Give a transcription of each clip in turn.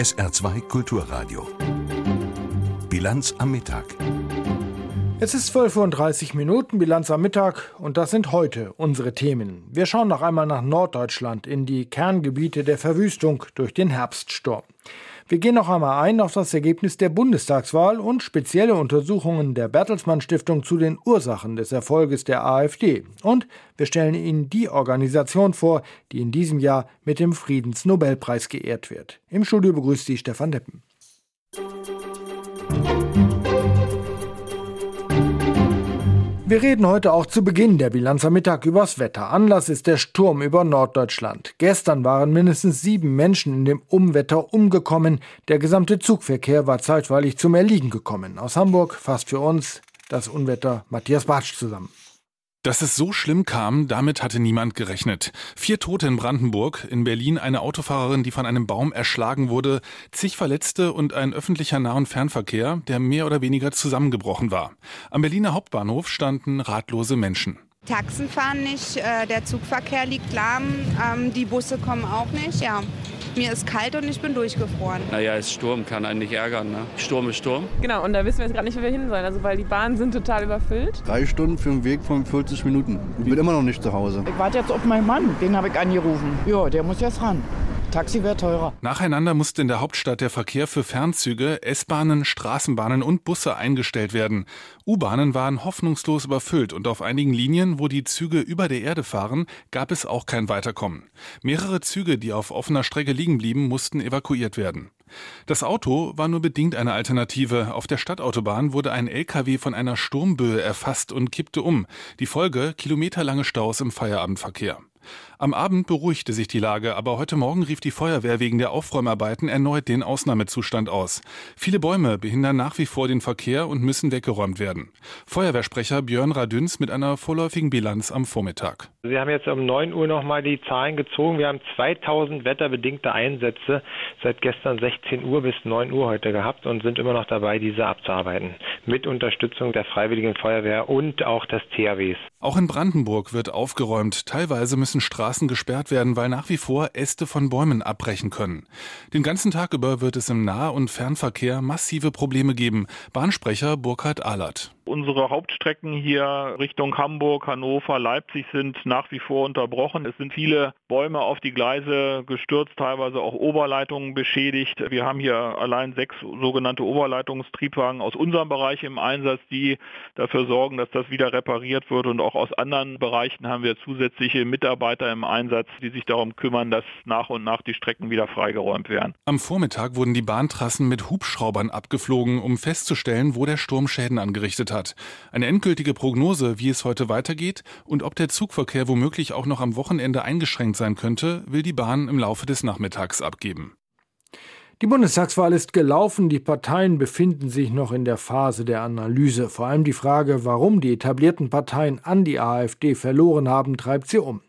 SR2 Kulturradio. Bilanz am Mittag. Es ist 12.30 Uhr Minuten, Bilanz am Mittag und das sind heute unsere Themen. Wir schauen noch einmal nach Norddeutschland in die Kerngebiete der Verwüstung durch den Herbststurm. Wir gehen noch einmal ein auf das Ergebnis der Bundestagswahl und spezielle Untersuchungen der Bertelsmann Stiftung zu den Ursachen des Erfolges der AfD. Und wir stellen Ihnen die Organisation vor, die in diesem Jahr mit dem Friedensnobelpreis geehrt wird. Im Studio begrüßt Sie Stefan Deppen. Wir reden heute auch zu Beginn der Bilanz am Mittag übers Wetter. Anlass ist der Sturm über Norddeutschland. Gestern waren mindestens sieben Menschen in dem Umwetter umgekommen. Der gesamte Zugverkehr war zeitweilig zum Erliegen gekommen. Aus Hamburg fasst für uns das Unwetter Matthias Bartsch zusammen. Dass es so schlimm kam, damit hatte niemand gerechnet. Vier Tote in Brandenburg, in Berlin eine Autofahrerin, die von einem Baum erschlagen wurde, zig Verletzte und ein öffentlicher Nah- und Fernverkehr, der mehr oder weniger zusammengebrochen war. Am Berliner Hauptbahnhof standen ratlose Menschen. Taxen fahren nicht, äh, der Zugverkehr liegt lahm, ähm, die Busse kommen auch nicht, ja. Mir ist kalt und ich bin durchgefroren. Naja, es Sturm, kann einen nicht ärgern. Ne? Sturm ist Sturm. Genau, und da wissen wir jetzt gerade nicht, wo wir hin sollen. Also, weil die Bahnen sind total überfüllt. Drei Stunden für einen Weg von 40 Minuten. Ich bin immer noch nicht zu Hause. Ich warte jetzt auf meinen Mann, den habe ich angerufen. Ja, der muss jetzt ran. Taxi wäre teurer. Nacheinander musste in der Hauptstadt der Verkehr für Fernzüge, S-Bahnen, Straßenbahnen und Busse eingestellt werden. U-Bahnen waren hoffnungslos überfüllt und auf einigen Linien, wo die Züge über der Erde fahren, gab es auch kein Weiterkommen. Mehrere Züge, die auf offener Strecke liegen blieben, mussten evakuiert werden. Das Auto war nur bedingt eine Alternative. Auf der Stadtautobahn wurde ein LKW von einer Sturmböe erfasst und kippte um. Die Folge kilometerlange Staus im Feierabendverkehr. Am Abend beruhigte sich die Lage, aber heute Morgen rief die Feuerwehr wegen der Aufräumarbeiten erneut den Ausnahmezustand aus. Viele Bäume behindern nach wie vor den Verkehr und müssen weggeräumt werden. Feuerwehrsprecher Björn Radüns mit einer vorläufigen Bilanz am Vormittag. Sie haben jetzt um 9 Uhr nochmal die Zahlen gezogen. Wir haben 2000 wetterbedingte Einsätze seit gestern 16 Uhr bis 9 Uhr heute gehabt und sind immer noch dabei, diese abzuarbeiten. Mit Unterstützung der Freiwilligen Feuerwehr und auch des THWs. Auch in Brandenburg wird aufgeräumt. Teilweise müssen Straßen gesperrt werden, weil nach wie vor Äste von Bäumen abbrechen können. Den ganzen Tag über wird es im Nah- und Fernverkehr massive Probleme geben. Bahnsprecher Burkhard Ahlert. Unsere Hauptstrecken hier Richtung Hamburg, Hannover, Leipzig sind nach wie vor unterbrochen. Es sind viele Bäume auf die Gleise gestürzt, teilweise auch Oberleitungen beschädigt. Wir haben hier allein sechs sogenannte Oberleitungstriebwagen aus unserem Bereich im Einsatz, die dafür sorgen, dass das wieder repariert wird. Und auch aus anderen Bereichen haben wir zusätzliche Mitarbeiter im Einsatz, die sich darum kümmern, dass nach und nach die Strecken wieder freigeräumt werden. Am Vormittag wurden die Bahntrassen mit Hubschraubern abgeflogen, um festzustellen, wo der Sturm Schäden angerichtet hat hat. Eine endgültige Prognose, wie es heute weitergeht und ob der Zugverkehr womöglich auch noch am Wochenende eingeschränkt sein könnte, will die Bahn im Laufe des Nachmittags abgeben. Die Bundestagswahl ist gelaufen, die Parteien befinden sich noch in der Phase der Analyse. Vor allem die Frage, warum die etablierten Parteien an die AfD verloren haben, treibt sie um.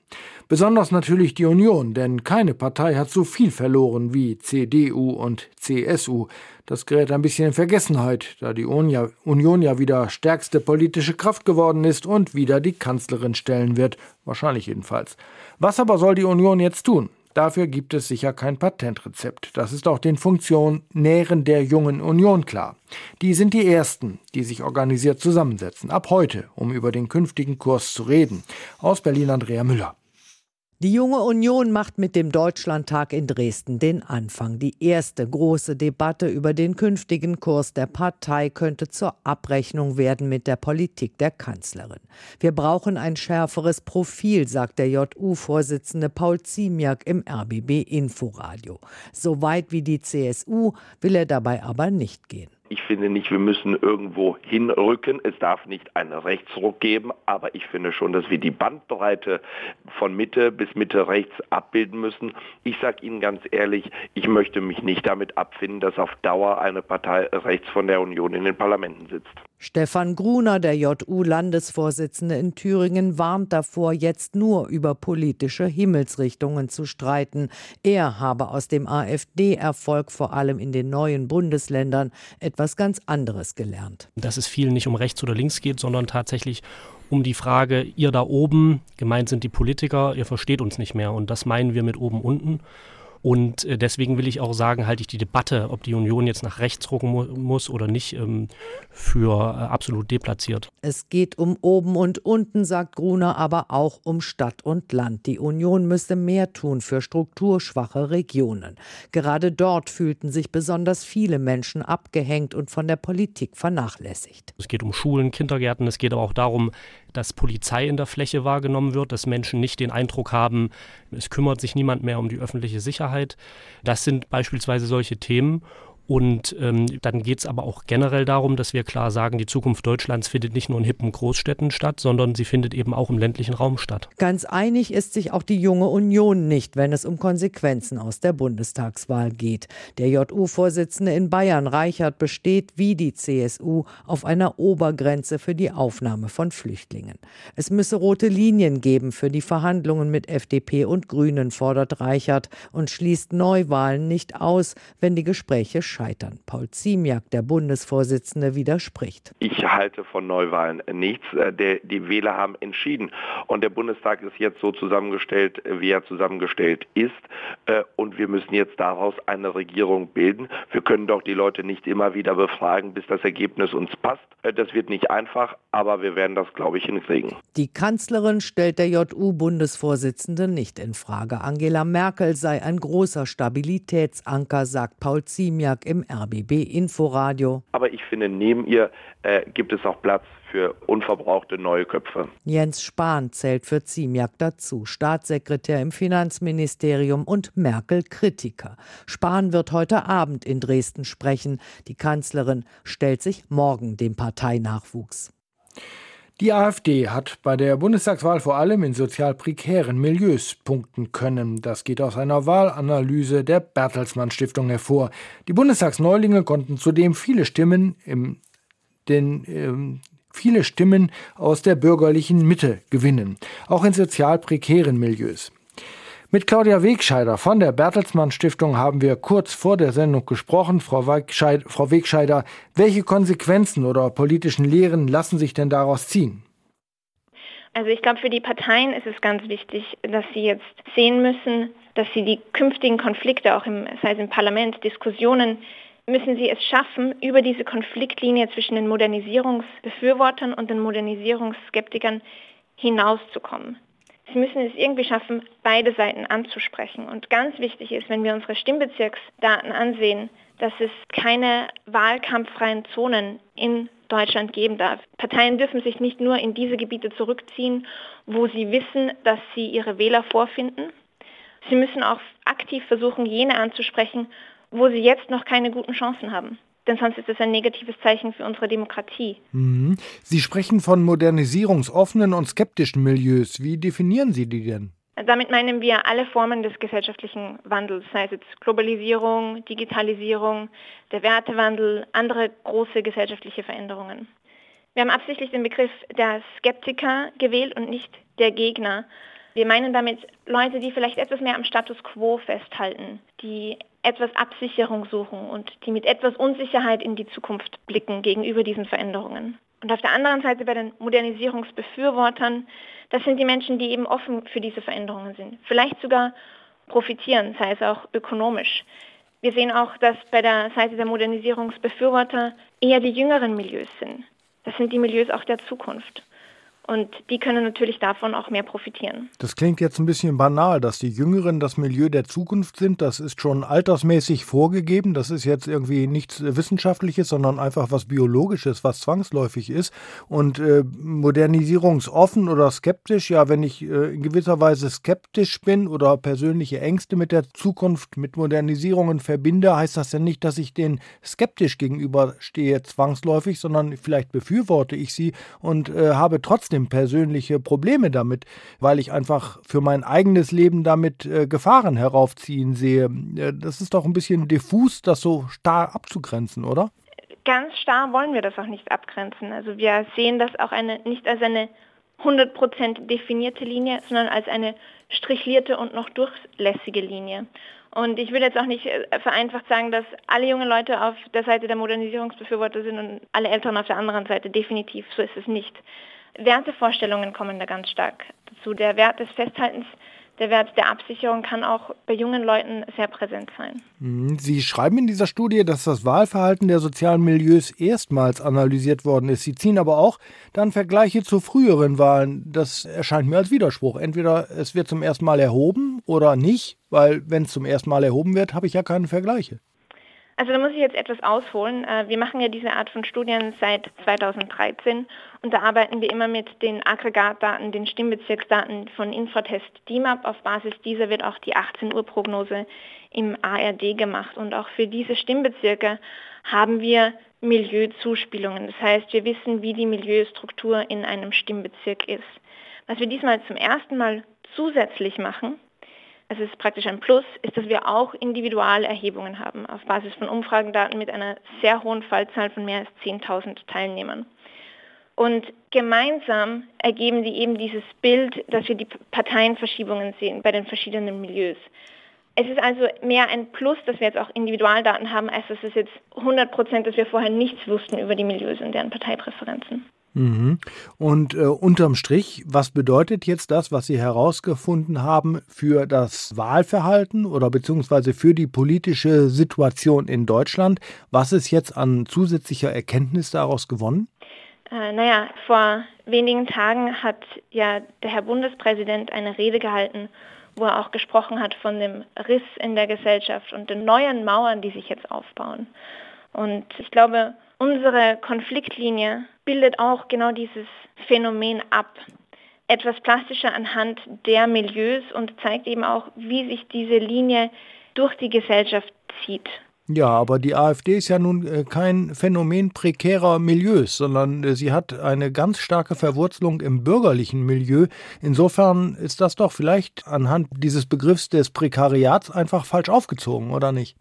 Besonders natürlich die Union, denn keine Partei hat so viel verloren wie CDU und CSU. Das gerät ein bisschen in Vergessenheit, da die Union ja wieder stärkste politische Kraft geworden ist und wieder die Kanzlerin stellen wird, wahrscheinlich jedenfalls. Was aber soll die Union jetzt tun? Dafür gibt es sicher kein Patentrezept. Das ist auch den Funktionären der jungen Union klar. Die sind die Ersten, die sich organisiert zusammensetzen. Ab heute, um über den künftigen Kurs zu reden. Aus Berlin Andrea Müller. Die junge Union macht mit dem Deutschlandtag in Dresden den Anfang. Die erste große Debatte über den künftigen Kurs der Partei könnte zur Abrechnung werden mit der Politik der Kanzlerin. Wir brauchen ein schärferes Profil, sagt der JU-Vorsitzende Paul Ziemiak im RBB Inforadio. So weit wie die CSU will er dabei aber nicht gehen. Ich finde nicht, wir müssen irgendwo hinrücken. Es darf nicht einen Rechtsruck geben, aber ich finde schon, dass wir die Bandbreite von Mitte bis Mitte rechts abbilden müssen. Ich sage Ihnen ganz ehrlich, ich möchte mich nicht damit abfinden, dass auf Dauer eine Partei rechts von der Union in den Parlamenten sitzt. Stefan Gruner, der JU-Landesvorsitzende in Thüringen, warnt davor, jetzt nur über politische Himmelsrichtungen zu streiten. Er habe aus dem AfD-Erfolg vor allem in den neuen Bundesländern etwas ganz anderes gelernt. Dass es viel nicht um rechts oder links geht, sondern tatsächlich um die Frage, ihr da oben, gemeint sind die Politiker, ihr versteht uns nicht mehr. Und das meinen wir mit oben unten. Und äh, deswegen will ich auch sagen, halte ich die Debatte, ob die Union jetzt nach rechts rucken mu muss oder nicht, ähm, für äh, absolut deplatziert. Es geht um oben und unten, sagt Gruner, aber auch um Stadt und Land. Die Union müsse mehr tun für strukturschwache Regionen. Gerade dort fühlten sich besonders viele Menschen abgehängt und von der Politik vernachlässigt. Es geht um Schulen, Kindergärten, es geht aber auch darum, dass Polizei in der Fläche wahrgenommen wird, dass Menschen nicht den Eindruck haben, es kümmert sich niemand mehr um die öffentliche Sicherheit. Das sind beispielsweise solche Themen. Und ähm, dann geht es aber auch generell darum, dass wir klar sagen, die Zukunft Deutschlands findet nicht nur in hippen Großstädten statt, sondern sie findet eben auch im ländlichen Raum statt. Ganz einig ist sich auch die junge Union nicht, wenn es um Konsequenzen aus der Bundestagswahl geht. Der JU-Vorsitzende in Bayern, Reichert, besteht wie die CSU auf einer Obergrenze für die Aufnahme von Flüchtlingen. Es müsse rote Linien geben für die Verhandlungen mit FDP und Grünen, fordert Reichert und schließt Neuwahlen nicht aus, wenn die Gespräche scheitern scheitern. Paul Ziemiak, der Bundesvorsitzende, widerspricht. Ich halte von Neuwahlen nichts. Äh, die Wähler haben entschieden. Und der Bundestag ist jetzt so zusammengestellt, wie er zusammengestellt ist. Äh, und wir müssen jetzt daraus eine Regierung bilden. Wir können doch die Leute nicht immer wieder befragen, bis das Ergebnis uns passt. Äh, das wird nicht einfach, aber wir werden das, glaube ich, hinkriegen. Die Kanzlerin stellt der JU-Bundesvorsitzende nicht in Frage. Angela Merkel sei ein großer Stabilitätsanker, sagt Paul Ziemiak im RBB Inforadio. Aber ich finde, neben ihr äh, gibt es auch Platz für unverbrauchte neue Köpfe. Jens Spahn zählt für Ziemiak dazu, Staatssekretär im Finanzministerium und Merkel-Kritiker. Spahn wird heute Abend in Dresden sprechen. Die Kanzlerin stellt sich morgen dem Parteinachwuchs. Die AfD hat bei der Bundestagswahl vor allem in sozial prekären Milieus punkten können. Das geht aus einer Wahlanalyse der Bertelsmann Stiftung hervor. Die Bundestagsneulinge konnten zudem viele Stimmen im den ähm, viele Stimmen aus der bürgerlichen Mitte gewinnen, auch in sozial prekären Milieus. Mit Claudia Wegscheider von der Bertelsmann Stiftung haben wir kurz vor der Sendung gesprochen. Frau, Wegscheider, Frau Wegscheider, welche Konsequenzen oder politischen Lehren lassen sich denn daraus ziehen? Also ich glaube, für die Parteien ist es ganz wichtig, dass sie jetzt sehen müssen, dass sie die künftigen Konflikte auch im, sei es im Parlament, Diskussionen, müssen sie es schaffen, über diese Konfliktlinie zwischen den Modernisierungsbefürwortern und den Modernisierungsskeptikern hinauszukommen. Sie müssen es irgendwie schaffen, beide Seiten anzusprechen. Und ganz wichtig ist, wenn wir unsere Stimmbezirksdaten ansehen, dass es keine wahlkampffreien Zonen in Deutschland geben darf. Parteien dürfen sich nicht nur in diese Gebiete zurückziehen, wo sie wissen, dass sie ihre Wähler vorfinden. Sie müssen auch aktiv versuchen, jene anzusprechen, wo sie jetzt noch keine guten Chancen haben denn sonst ist es ein negatives Zeichen für unsere Demokratie. Mhm. Sie sprechen von modernisierungsoffenen und skeptischen Milieus. Wie definieren Sie die denn? Damit meinen wir alle Formen des gesellschaftlichen Wandels, sei es jetzt Globalisierung, Digitalisierung, der Wertewandel, andere große gesellschaftliche Veränderungen. Wir haben absichtlich den Begriff der Skeptiker gewählt und nicht der Gegner. Wir meinen damit Leute, die vielleicht etwas mehr am Status quo festhalten, die etwas Absicherung suchen und die mit etwas Unsicherheit in die Zukunft blicken gegenüber diesen Veränderungen. Und auf der anderen Seite bei den Modernisierungsbefürwortern, das sind die Menschen, die eben offen für diese Veränderungen sind, vielleicht sogar profitieren, sei es auch ökonomisch. Wir sehen auch, dass bei der Seite der Modernisierungsbefürworter eher die jüngeren Milieus sind. Das sind die Milieus auch der Zukunft. Und die können natürlich davon auch mehr profitieren. Das klingt jetzt ein bisschen banal, dass die Jüngeren das Milieu der Zukunft sind. Das ist schon altersmäßig vorgegeben. Das ist jetzt irgendwie nichts Wissenschaftliches, sondern einfach was Biologisches, was zwangsläufig ist. Und äh, modernisierungsoffen oder skeptisch, ja, wenn ich äh, in gewisser Weise skeptisch bin oder persönliche Ängste mit der Zukunft, mit Modernisierungen verbinde, heißt das ja nicht, dass ich denen skeptisch gegenüberstehe, zwangsläufig, sondern vielleicht befürworte ich sie und äh, habe trotzdem trotzdem persönliche Probleme damit, weil ich einfach für mein eigenes Leben damit äh, Gefahren heraufziehen sehe. Äh, das ist doch ein bisschen diffus, das so starr abzugrenzen, oder? Ganz starr wollen wir das auch nicht abgrenzen. Also wir sehen das auch eine, nicht als eine 100% definierte Linie, sondern als eine strichlierte und noch durchlässige Linie. Und ich würde jetzt auch nicht äh, vereinfacht sagen, dass alle jungen Leute auf der Seite der Modernisierungsbefürworter sind und alle Eltern auf der anderen Seite. Definitiv, so ist es nicht. Wertevorstellungen kommen da ganz stark dazu. Der Wert des Festhaltens der Wert der Absicherung kann auch bei jungen Leuten sehr präsent sein. Mhm. Sie schreiben in dieser Studie, dass das Wahlverhalten der sozialen Milieus erstmals analysiert worden ist. Sie ziehen aber auch dann Vergleiche zu früheren Wahlen. Das erscheint mir als Widerspruch. Entweder es wird zum ersten Mal erhoben oder nicht, weil wenn es zum ersten Mal erhoben wird, habe ich ja keine Vergleiche. Also da muss ich jetzt etwas ausholen. Äh, wir machen ja diese Art von Studien seit 2013 und da arbeiten wir immer mit den Aggregatdaten, den Stimmbezirksdaten von Infratest DIMAP. Auf Basis dieser wird auch die 18 Uhr Prognose im ARD gemacht und auch für diese Stimmbezirke haben wir Milieuzuspielungen. Das heißt, wir wissen, wie die Milieustruktur in einem Stimmbezirk ist. Was wir diesmal zum ersten Mal zusätzlich machen, es ist praktisch ein Plus, ist, dass wir auch Individualerhebungen haben auf Basis von Umfragendaten mit einer sehr hohen Fallzahl von mehr als 10.000 Teilnehmern. Und gemeinsam ergeben die eben dieses Bild, dass wir die Parteienverschiebungen sehen bei den verschiedenen Milieus. Es ist also mehr ein Plus, dass wir jetzt auch Individualdaten haben, als dass es jetzt 100 Prozent, dass wir vorher nichts wussten über die Milieus und deren Parteipräferenzen. Mhm. Und äh, unterm Strich, was bedeutet jetzt das, was Sie herausgefunden haben für das Wahlverhalten oder beziehungsweise für die politische Situation in Deutschland? Was ist jetzt an zusätzlicher Erkenntnis daraus gewonnen? Äh, naja, vor wenigen Tagen hat ja der Herr Bundespräsident eine Rede gehalten, wo er auch gesprochen hat von dem Riss in der Gesellschaft und den neuen Mauern, die sich jetzt aufbauen. Und ich glaube, unsere Konfliktlinie bildet auch genau dieses Phänomen ab. Etwas plastischer anhand der Milieus und zeigt eben auch, wie sich diese Linie durch die Gesellschaft zieht. Ja, aber die AfD ist ja nun äh, kein Phänomen prekärer Milieus, sondern äh, sie hat eine ganz starke Verwurzelung im bürgerlichen Milieu. Insofern ist das doch vielleicht anhand dieses Begriffs des Prekariats einfach falsch aufgezogen, oder nicht?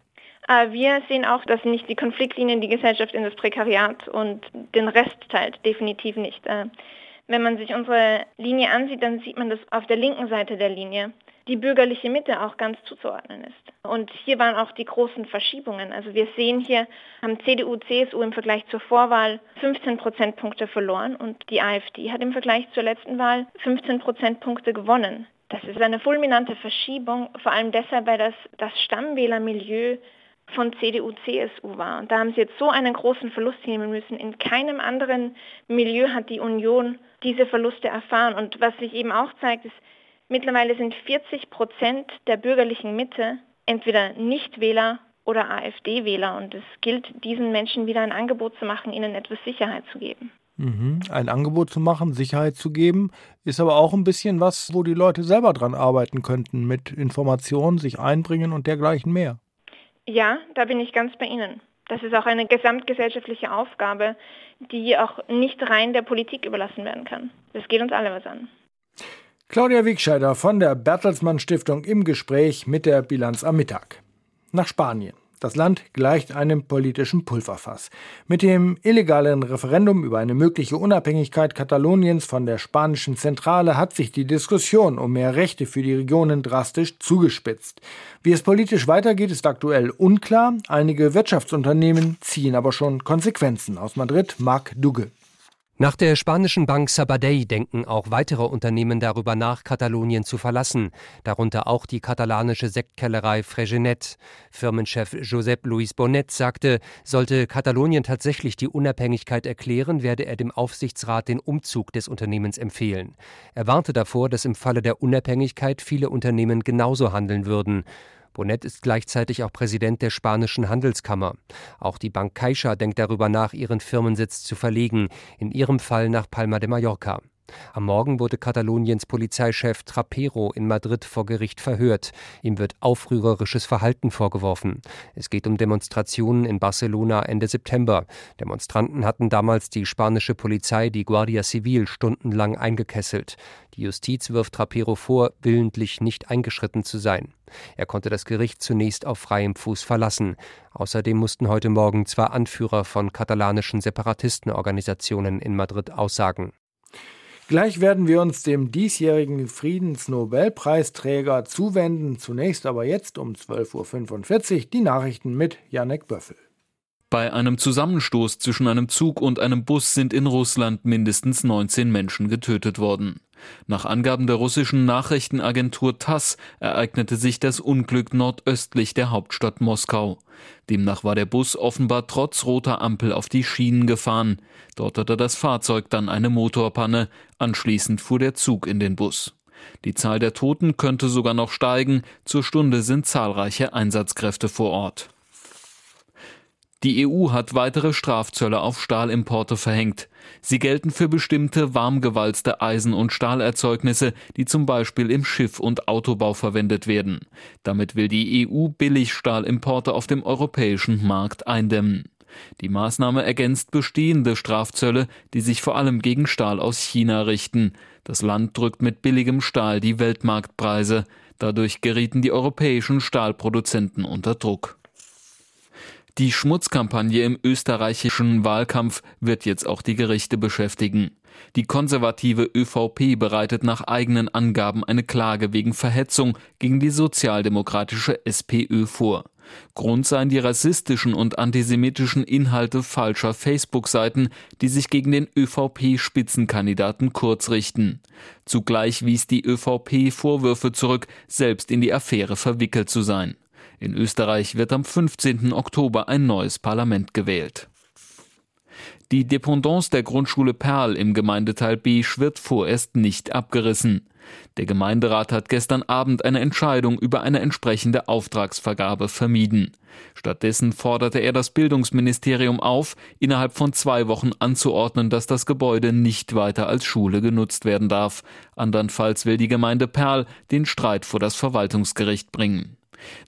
Äh, wir sehen auch, dass nicht die Konfliktlinien die Gesellschaft in das Prekariat und den Rest teilt, definitiv nicht. Äh, wenn man sich unsere Linie ansieht, dann sieht man, dass auf der linken Seite der Linie die bürgerliche Mitte auch ganz zuzuordnen ist. Und hier waren auch die großen Verschiebungen. Also wir sehen hier, haben CDU, CSU im Vergleich zur Vorwahl 15 Prozentpunkte verloren und die AfD hat im Vergleich zur letzten Wahl 15 Prozentpunkte gewonnen. Das ist eine fulminante Verschiebung, vor allem deshalb, weil das, das Stammwählermilieu von CDU, CSU war. Und da haben sie jetzt so einen großen Verlust nehmen müssen. In keinem anderen Milieu hat die Union diese Verluste erfahren. Und was sich eben auch zeigt, ist, mittlerweile sind 40 Prozent der bürgerlichen Mitte entweder Nichtwähler oder AfD-Wähler. Und es gilt, diesen Menschen wieder ein Angebot zu machen, ihnen etwas Sicherheit zu geben. Mhm. Ein Angebot zu machen, Sicherheit zu geben, ist aber auch ein bisschen was, wo die Leute selber dran arbeiten könnten, mit Informationen, sich einbringen und dergleichen mehr. Ja, da bin ich ganz bei Ihnen. Das ist auch eine gesamtgesellschaftliche Aufgabe, die auch nicht rein der Politik überlassen werden kann. Das geht uns alle was an. Claudia Wiegscheider von der Bertelsmann Stiftung im Gespräch mit der Bilanz am Mittag. Nach Spanien. Das Land gleicht einem politischen Pulverfass. Mit dem illegalen Referendum über eine mögliche Unabhängigkeit Kataloniens von der spanischen Zentrale hat sich die Diskussion um mehr Rechte für die Regionen drastisch zugespitzt. Wie es politisch weitergeht, ist aktuell unklar. Einige Wirtschaftsunternehmen ziehen aber schon Konsequenzen. Aus Madrid, Marc Dugge. Nach der spanischen Bank Sabadell denken auch weitere Unternehmen darüber nach, Katalonien zu verlassen, darunter auch die katalanische Sektkellerei Fregenet. Firmenchef Josep Luis Bonet sagte, sollte Katalonien tatsächlich die Unabhängigkeit erklären, werde er dem Aufsichtsrat den Umzug des Unternehmens empfehlen. Er warnte davor, dass im Falle der Unabhängigkeit viele Unternehmen genauso handeln würden. Bonet ist gleichzeitig auch Präsident der spanischen Handelskammer. Auch die Bank Caixa denkt darüber nach, ihren Firmensitz zu verlegen, in ihrem Fall nach Palma de Mallorca. Am Morgen wurde Kataloniens Polizeichef Trapero in Madrid vor Gericht verhört. Ihm wird aufrührerisches Verhalten vorgeworfen. Es geht um Demonstrationen in Barcelona Ende September. Demonstranten hatten damals die spanische Polizei, die Guardia Civil, stundenlang eingekesselt. Die Justiz wirft Trapero vor, willentlich nicht eingeschritten zu sein. Er konnte das Gericht zunächst auf freiem Fuß verlassen. Außerdem mussten heute Morgen zwei Anführer von katalanischen Separatistenorganisationen in Madrid aussagen. Gleich werden wir uns dem diesjährigen Friedensnobelpreisträger zuwenden. Zunächst aber jetzt um 12.45 Uhr die Nachrichten mit Janek Böffel. Bei einem Zusammenstoß zwischen einem Zug und einem Bus sind in Russland mindestens 19 Menschen getötet worden. Nach Angaben der russischen Nachrichtenagentur TASS ereignete sich das Unglück nordöstlich der Hauptstadt Moskau. Demnach war der Bus offenbar trotz roter Ampel auf die Schienen gefahren. Dort hatte das Fahrzeug dann eine Motorpanne. Anschließend fuhr der Zug in den Bus. Die Zahl der Toten könnte sogar noch steigen. Zur Stunde sind zahlreiche Einsatzkräfte vor Ort. Die EU hat weitere Strafzölle auf Stahlimporte verhängt. Sie gelten für bestimmte warmgewalzte Eisen- und Stahlerzeugnisse, die zum Beispiel im Schiff- und Autobau verwendet werden. Damit will die EU Billigstahlimporte auf dem europäischen Markt eindämmen. Die Maßnahme ergänzt bestehende Strafzölle, die sich vor allem gegen Stahl aus China richten. Das Land drückt mit billigem Stahl die Weltmarktpreise. Dadurch gerieten die europäischen Stahlproduzenten unter Druck. Die Schmutzkampagne im österreichischen Wahlkampf wird jetzt auch die Gerichte beschäftigen. Die konservative ÖVP bereitet nach eigenen Angaben eine Klage wegen Verhetzung gegen die sozialdemokratische SPÖ vor. Grund seien die rassistischen und antisemitischen Inhalte falscher Facebook-Seiten, die sich gegen den ÖVP-Spitzenkandidaten Kurz richten. Zugleich wies die ÖVP Vorwürfe zurück, selbst in die Affäre verwickelt zu sein. In Österreich wird am 15. Oktober ein neues Parlament gewählt. Die Dependance der Grundschule Perl im Gemeindeteil Beesch wird vorerst nicht abgerissen. Der Gemeinderat hat gestern Abend eine Entscheidung über eine entsprechende Auftragsvergabe vermieden. Stattdessen forderte er das Bildungsministerium auf, innerhalb von zwei Wochen anzuordnen, dass das Gebäude nicht weiter als Schule genutzt werden darf. Andernfalls will die Gemeinde Perl den Streit vor das Verwaltungsgericht bringen.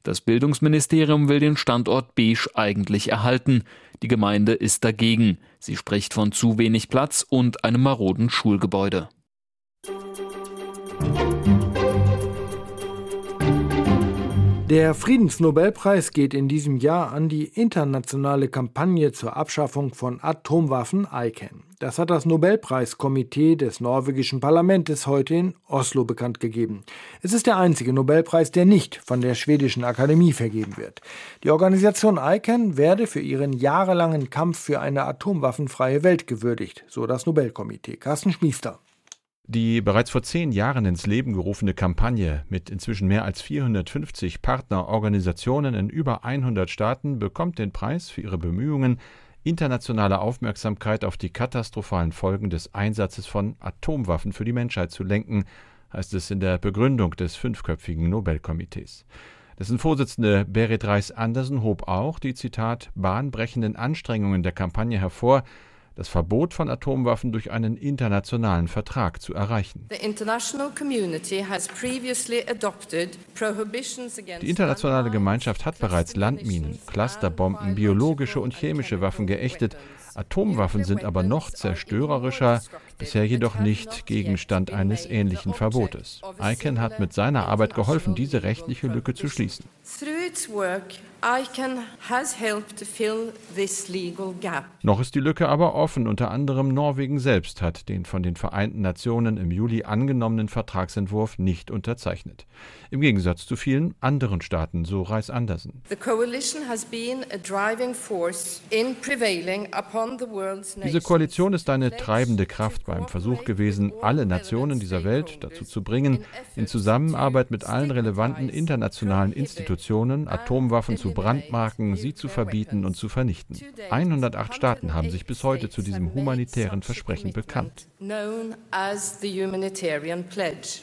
Das Bildungsministerium will den Standort Beige eigentlich erhalten. Die Gemeinde ist dagegen. Sie spricht von zu wenig Platz und einem maroden Schulgebäude. Der Friedensnobelpreis geht in diesem Jahr an die internationale Kampagne zur Abschaffung von Atomwaffen ICANN. Das hat das Nobelpreiskomitee des norwegischen Parlaments heute in Oslo bekannt gegeben. Es ist der einzige Nobelpreis, der nicht von der schwedischen Akademie vergeben wird. Die Organisation ICANN werde für ihren jahrelangen Kampf für eine atomwaffenfreie Welt gewürdigt, so das Nobelkomitee. Carsten Schmiester. Die bereits vor zehn Jahren ins Leben gerufene Kampagne mit inzwischen mehr als 450 Partnerorganisationen in über 100 Staaten bekommt den Preis für ihre Bemühungen, internationale Aufmerksamkeit auf die katastrophalen Folgen des Einsatzes von Atomwaffen für die Menschheit zu lenken, heißt es in der Begründung des fünfköpfigen Nobelkomitees. Dessen Vorsitzende Berit Reis-Andersen hob auch die Zitat bahnbrechenden Anstrengungen der Kampagne hervor, das Verbot von Atomwaffen durch einen internationalen Vertrag zu erreichen. Die internationale Gemeinschaft hat bereits Landminen, Clusterbomben, biologische und chemische Waffen geächtet. Atomwaffen sind aber noch zerstörerischer, bisher jedoch nicht Gegenstand eines ähnlichen Verbotes. ICANN hat mit seiner Arbeit geholfen, diese rechtliche Lücke zu schließen. Noch ist die Lücke aber offen. Unter anderem Norwegen selbst hat den von den Vereinten Nationen im Juli angenommenen Vertragsentwurf nicht unterzeichnet. Im Gegensatz zu vielen anderen Staaten, so Reis Andersen. Diese Koalition ist eine treibende Kraft beim Versuch gewesen, alle Nationen dieser Welt dazu zu bringen, in Zusammenarbeit mit allen relevanten internationalen Institutionen Atomwaffen zu brandmarken, sie zu verbieten und zu vernichten. 108 Staaten haben sich bis heute zu diesem humanitären Versprechen bekannt.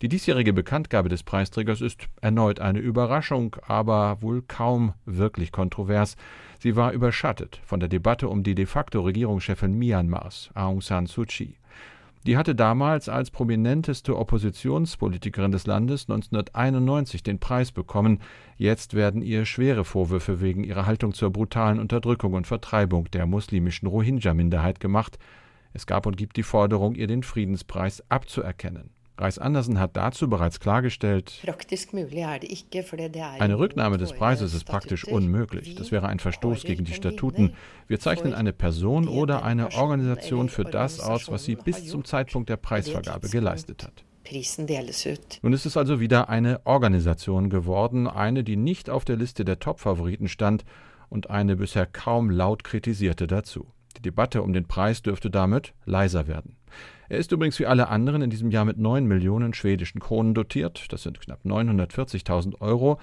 Die diesjährige Bekanntgabe des Preisträgers ist erneut eine Überraschung, aber wohl kaum wirklich kontrovers. Sie war überschattet von der Debatte um die de facto Regierungschefin Myanmars, Aung San Suu Kyi. Die hatte damals als prominenteste Oppositionspolitikerin des Landes 1991 den Preis bekommen. Jetzt werden ihr schwere Vorwürfe wegen ihrer Haltung zur brutalen Unterdrückung und Vertreibung der muslimischen Rohingya-Minderheit gemacht. Es gab und gibt die Forderung, ihr den Friedenspreis abzuerkennen. Reis-Andersen hat dazu bereits klargestellt, eine Rücknahme des Preises ist praktisch unmöglich. Das wäre ein Verstoß gegen die Statuten. Wir zeichnen eine Person oder eine Organisation für das aus, was sie bis zum Zeitpunkt der Preisvergabe geleistet hat. Nun ist es also wieder eine Organisation geworden, eine, die nicht auf der Liste der Top-Favoriten stand und eine bisher kaum laut kritisierte dazu. Die Debatte um den Preis dürfte damit leiser werden. Er ist übrigens wie alle anderen in diesem Jahr mit 9 Millionen schwedischen Kronen dotiert. Das sind knapp 940.000 Euro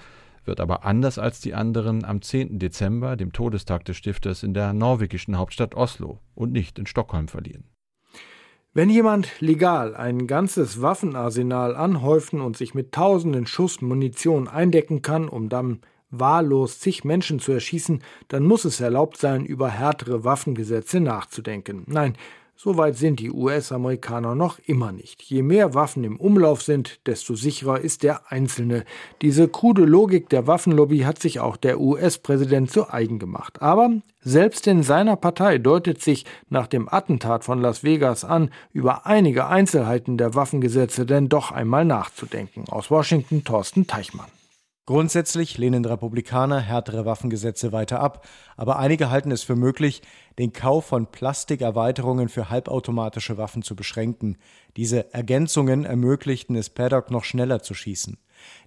wird aber anders als die anderen am 10. Dezember, dem Todestag des Stifters, in der norwegischen Hauptstadt Oslo und nicht in Stockholm verliehen. Wenn jemand legal ein ganzes Waffenarsenal anhäufen und sich mit tausenden Schuss Munition eindecken kann, um dann wahllos zig Menschen zu erschießen, dann muss es erlaubt sein, über härtere Waffengesetze nachzudenken. Nein, so weit sind die US-Amerikaner noch immer nicht. Je mehr Waffen im Umlauf sind, desto sicherer ist der Einzelne. Diese krude Logik der Waffenlobby hat sich auch der US-Präsident zu eigen gemacht. Aber selbst in seiner Partei deutet sich nach dem Attentat von Las Vegas an, über einige Einzelheiten der Waffengesetze denn doch einmal nachzudenken. Aus Washington Thorsten Teichmann. Grundsätzlich lehnen Republikaner härtere Waffengesetze weiter ab, aber einige halten es für möglich, den Kauf von Plastikerweiterungen für halbautomatische Waffen zu beschränken. Diese Ergänzungen ermöglichten es Paddock noch schneller zu schießen.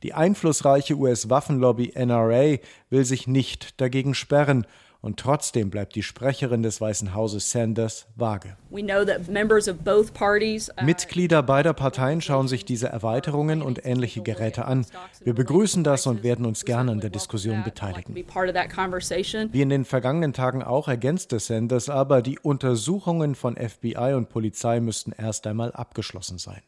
Die einflussreiche US-Waffenlobby NRA will sich nicht dagegen sperren und trotzdem bleibt die Sprecherin des Weißen Hauses Sanders vage. Uh, Mitglieder beider Parteien schauen sich diese Erweiterungen und ähnliche Geräte an. Wir begrüßen das und werden uns gerne an der Diskussion beteiligen. Wie in den vergangenen Tagen auch ergänzte Sanders aber, die Untersuchungen von FBI und Polizei müssten erst einmal abgeschlossen sein.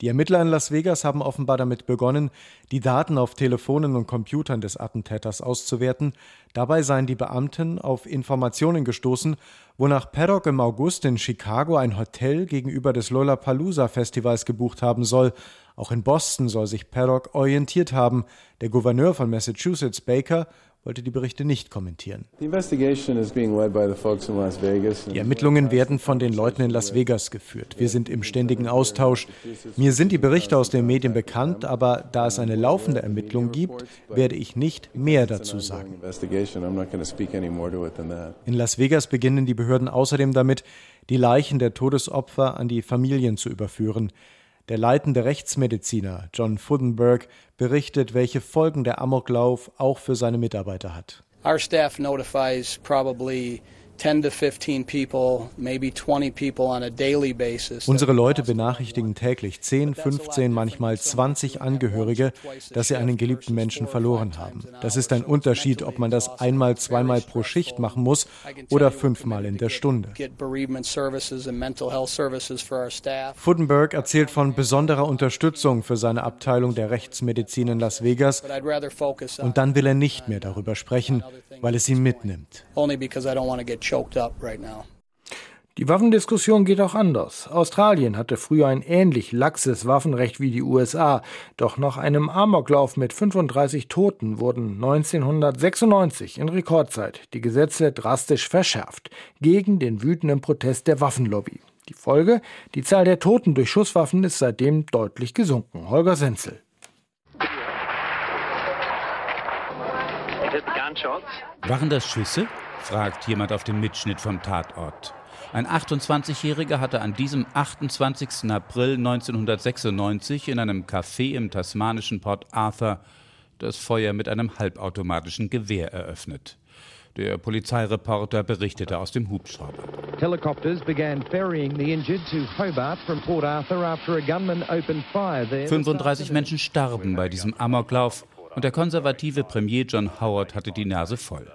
Die Ermittler in Las Vegas haben offenbar damit begonnen, die Daten auf Telefonen und Computern des Attentäters auszuwerten. Dabei seien die Beamten auf Informationen gestoßen, wonach Paddock im August in Chicago ein Hotel gegenüber des Lollapalooza Festivals gebucht haben soll. Auch in Boston soll sich Paddock orientiert haben. Der Gouverneur von Massachusetts, Baker, wollte die Berichte nicht kommentieren. Die Ermittlungen werden von den Leuten in Las Vegas geführt. Wir sind im ständigen Austausch. Mir sind die Berichte aus den Medien bekannt, aber da es eine laufende Ermittlung gibt, werde ich nicht mehr dazu sagen. In Las Vegas beginnen die Behörden außerdem damit, die Leichen der Todesopfer an die Familien zu überführen. Der leitende Rechtsmediziner John Fudenberg berichtet, welche Folgen der Amoklauf auch für seine Mitarbeiter hat. Our staff notifies probably Unsere Leute benachrichtigen täglich 10, 15, manchmal 20 Angehörige, dass sie einen geliebten Menschen verloren haben. Das ist ein Unterschied, ob man das einmal, zweimal pro Schicht machen muss oder fünfmal in der Stunde. Fudenberg erzählt von besonderer Unterstützung für seine Abteilung der Rechtsmedizin in Las Vegas und dann will er nicht mehr darüber sprechen, weil es ihn mitnimmt. Die Waffendiskussion geht auch anders. Australien hatte früher ein ähnlich laxes Waffenrecht wie die USA, doch nach einem Amoklauf mit 35 Toten wurden 1996 in Rekordzeit die Gesetze drastisch verschärft, gegen den wütenden Protest der Waffenlobby. Die Folge? Die Zahl der Toten durch Schusswaffen ist seitdem deutlich gesunken. Holger Senzel. Waren das Schüsse? fragt jemand auf dem Mitschnitt vom Tatort. Ein 28-Jähriger hatte an diesem 28. April 1996 in einem Café im tasmanischen Port Arthur das Feuer mit einem halbautomatischen Gewehr eröffnet. Der Polizeireporter berichtete aus dem Hubschrauber. Helicopters began ferrying the injured to Hobart from Port Arthur after a gunman opened fire there. 35 Menschen starben bei diesem Amoklauf und der konservative Premier John Howard hatte die Nase voll.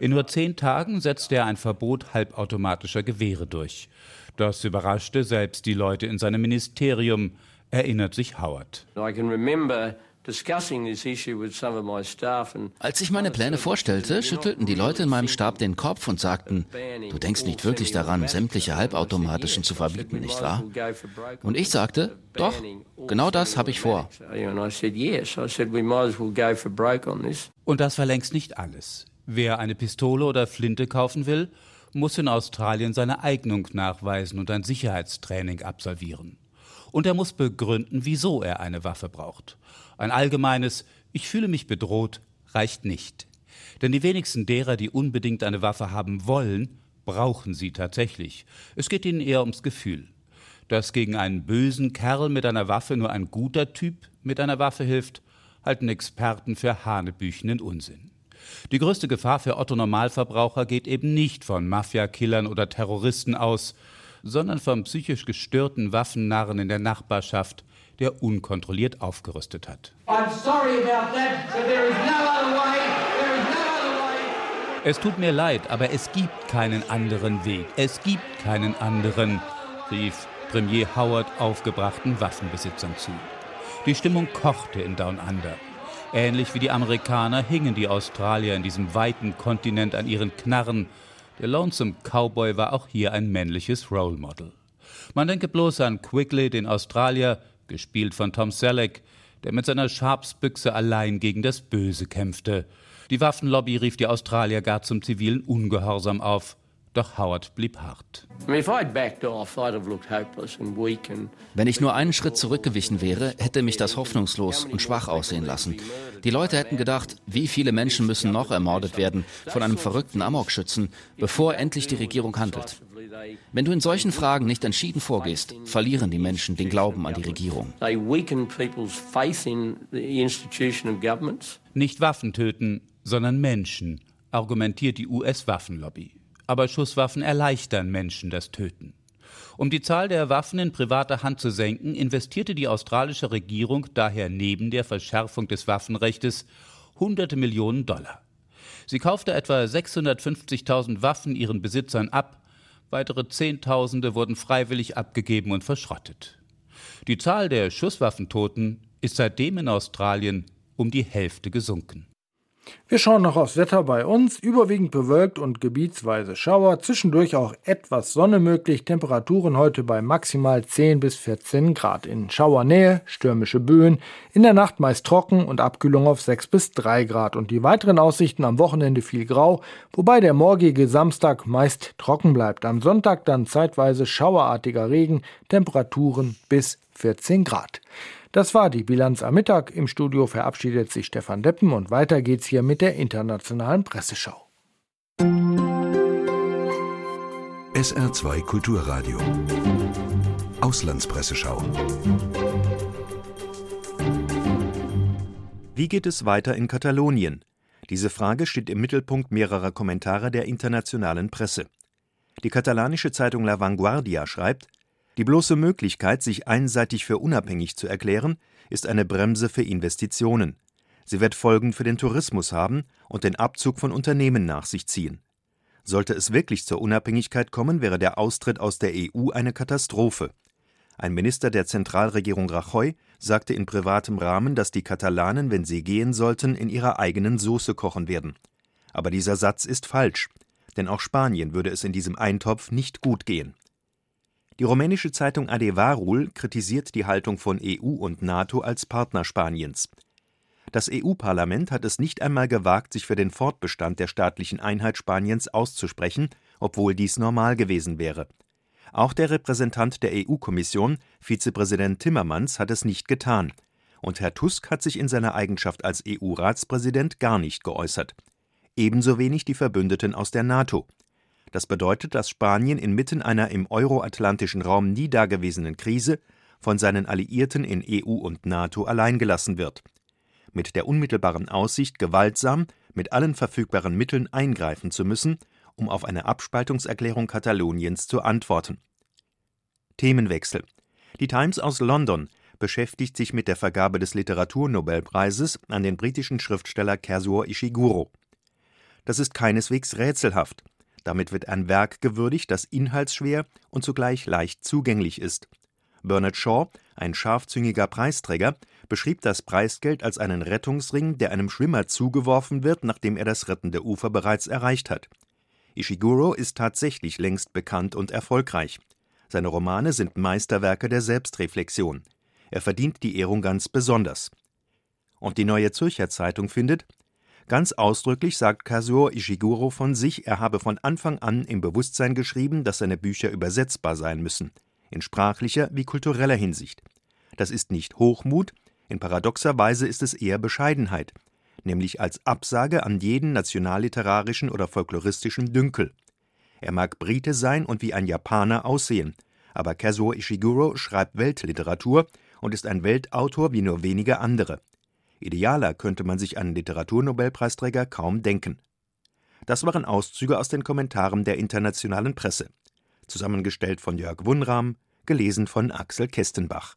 In nur zehn Tagen setzte er ein Verbot halbautomatischer Gewehre durch. Das überraschte selbst die Leute in seinem Ministerium, erinnert sich Howard. Als ich meine Pläne vorstellte, schüttelten die Leute in meinem Stab den Kopf und sagten, du denkst nicht wirklich daran, sämtliche halbautomatischen zu verbieten, nicht wahr? Und ich sagte, doch, genau das habe ich vor. Und das war längst nicht alles. Wer eine Pistole oder Flinte kaufen will, muss in Australien seine Eignung nachweisen und ein Sicherheitstraining absolvieren. Und er muss begründen, wieso er eine Waffe braucht. Ein allgemeines Ich fühle mich bedroht reicht nicht. Denn die wenigsten derer, die unbedingt eine Waffe haben wollen, brauchen sie tatsächlich. Es geht ihnen eher ums Gefühl. Dass gegen einen bösen Kerl mit einer Waffe nur ein guter Typ mit einer Waffe hilft, halten Experten für hanebüchenden Unsinn. Die größte Gefahr für Otto Normalverbraucher geht eben nicht von Mafiakillern oder Terroristen aus, sondern vom psychisch gestörten Waffennarren in der Nachbarschaft, der unkontrolliert aufgerüstet hat. Es tut mir leid, aber es gibt keinen anderen Weg. Es gibt keinen anderen, rief Premier Howard aufgebrachten Waffenbesitzern zu. Die Stimmung kochte in Down Under. Ähnlich wie die Amerikaner hingen die Australier in diesem weiten Kontinent an ihren Knarren. Der Lonesome Cowboy war auch hier ein männliches Role Model. Man denke bloß an Quigley, den Australier, gespielt von Tom Selleck, der mit seiner Sharpsbüchse allein gegen das Böse kämpfte. Die Waffenlobby rief die Australier gar zum zivilen Ungehorsam auf. Doch Howard blieb hart. Wenn ich nur einen Schritt zurückgewichen wäre, hätte mich das hoffnungslos und schwach aussehen lassen. Die Leute hätten gedacht, wie viele Menschen müssen noch ermordet werden von einem verrückten Amokschützen, bevor endlich die Regierung handelt. Wenn du in solchen Fragen nicht entschieden vorgehst, verlieren die Menschen den Glauben an die Regierung. Nicht Waffen töten, sondern Menschen, argumentiert die US-Waffenlobby. Aber Schusswaffen erleichtern Menschen das Töten. Um die Zahl der Waffen in privater Hand zu senken, investierte die australische Regierung daher neben der Verschärfung des Waffenrechts hunderte Millionen Dollar. Sie kaufte etwa 650.000 Waffen ihren Besitzern ab, weitere Zehntausende wurden freiwillig abgegeben und verschrottet. Die Zahl der Schusswaffentoten ist seitdem in Australien um die Hälfte gesunken. Wir schauen noch aufs Wetter bei uns. Überwiegend bewölkt und gebietsweise Schauer. Zwischendurch auch etwas Sonne möglich. Temperaturen heute bei maximal 10 bis 14 Grad. In Schauernähe stürmische Böen. In der Nacht meist trocken und Abkühlung auf 6 bis 3 Grad. Und die weiteren Aussichten am Wochenende viel grau, wobei der morgige Samstag meist trocken bleibt. Am Sonntag dann zeitweise schauerartiger Regen. Temperaturen bis 14 Grad. Das war die Bilanz am Mittag. Im Studio verabschiedet sich Stefan Deppen und weiter geht's hier mit der internationalen Presseschau. SR2 Kulturradio. Auslandspresseschau. Wie geht es weiter in Katalonien? Diese Frage steht im Mittelpunkt mehrerer Kommentare der internationalen Presse. Die katalanische Zeitung La Vanguardia schreibt, die bloße Möglichkeit, sich einseitig für unabhängig zu erklären, ist eine Bremse für Investitionen. Sie wird Folgen für den Tourismus haben und den Abzug von Unternehmen nach sich ziehen. Sollte es wirklich zur Unabhängigkeit kommen, wäre der Austritt aus der EU eine Katastrophe. Ein Minister der Zentralregierung Rajoy sagte in privatem Rahmen, dass die Katalanen, wenn sie gehen sollten, in ihrer eigenen Soße kochen werden. Aber dieser Satz ist falsch, denn auch Spanien würde es in diesem Eintopf nicht gut gehen. Die rumänische Zeitung Adevarul kritisiert die Haltung von EU und NATO als Partner Spaniens. Das EU-Parlament hat es nicht einmal gewagt, sich für den Fortbestand der staatlichen Einheit Spaniens auszusprechen, obwohl dies normal gewesen wäre. Auch der Repräsentant der EU-Kommission, Vizepräsident Timmermans, hat es nicht getan. Und Herr Tusk hat sich in seiner Eigenschaft als EU-Ratspräsident gar nicht geäußert. Ebenso wenig die Verbündeten aus der NATO. Das bedeutet, dass Spanien inmitten einer im euroatlantischen Raum nie dagewesenen Krise von seinen Alliierten in EU und NATO alleingelassen wird. Mit der unmittelbaren Aussicht, gewaltsam mit allen verfügbaren Mitteln eingreifen zu müssen, um auf eine Abspaltungserklärung Kataloniens zu antworten. Themenwechsel. Die Times aus London beschäftigt sich mit der Vergabe des Literaturnobelpreises an den britischen Schriftsteller Kazuo Ishiguro. Das ist keineswegs rätselhaft. Damit wird ein Werk gewürdigt, das inhaltsschwer und zugleich leicht zugänglich ist. Bernard Shaw, ein scharfzüngiger Preisträger, beschrieb das Preisgeld als einen Rettungsring, der einem Schwimmer zugeworfen wird, nachdem er das rettende Ufer bereits erreicht hat. Ishiguro ist tatsächlich längst bekannt und erfolgreich. Seine Romane sind Meisterwerke der Selbstreflexion. Er verdient die Ehrung ganz besonders. Und die Neue Zürcher Zeitung findet, Ganz ausdrücklich sagt Kazuo Ishiguro von sich, er habe von Anfang an im Bewusstsein geschrieben, dass seine Bücher übersetzbar sein müssen, in sprachlicher wie kultureller Hinsicht. Das ist nicht Hochmut, in paradoxer Weise ist es eher Bescheidenheit, nämlich als Absage an jeden nationalliterarischen oder folkloristischen Dünkel. Er mag Brite sein und wie ein Japaner aussehen, aber Kazuo Ishiguro schreibt Weltliteratur und ist ein Weltautor wie nur wenige andere. Idealer könnte man sich einen Literaturnobelpreisträger kaum denken. Das waren Auszüge aus den Kommentaren der internationalen Presse. Zusammengestellt von Jörg Wunram, gelesen von Axel Kestenbach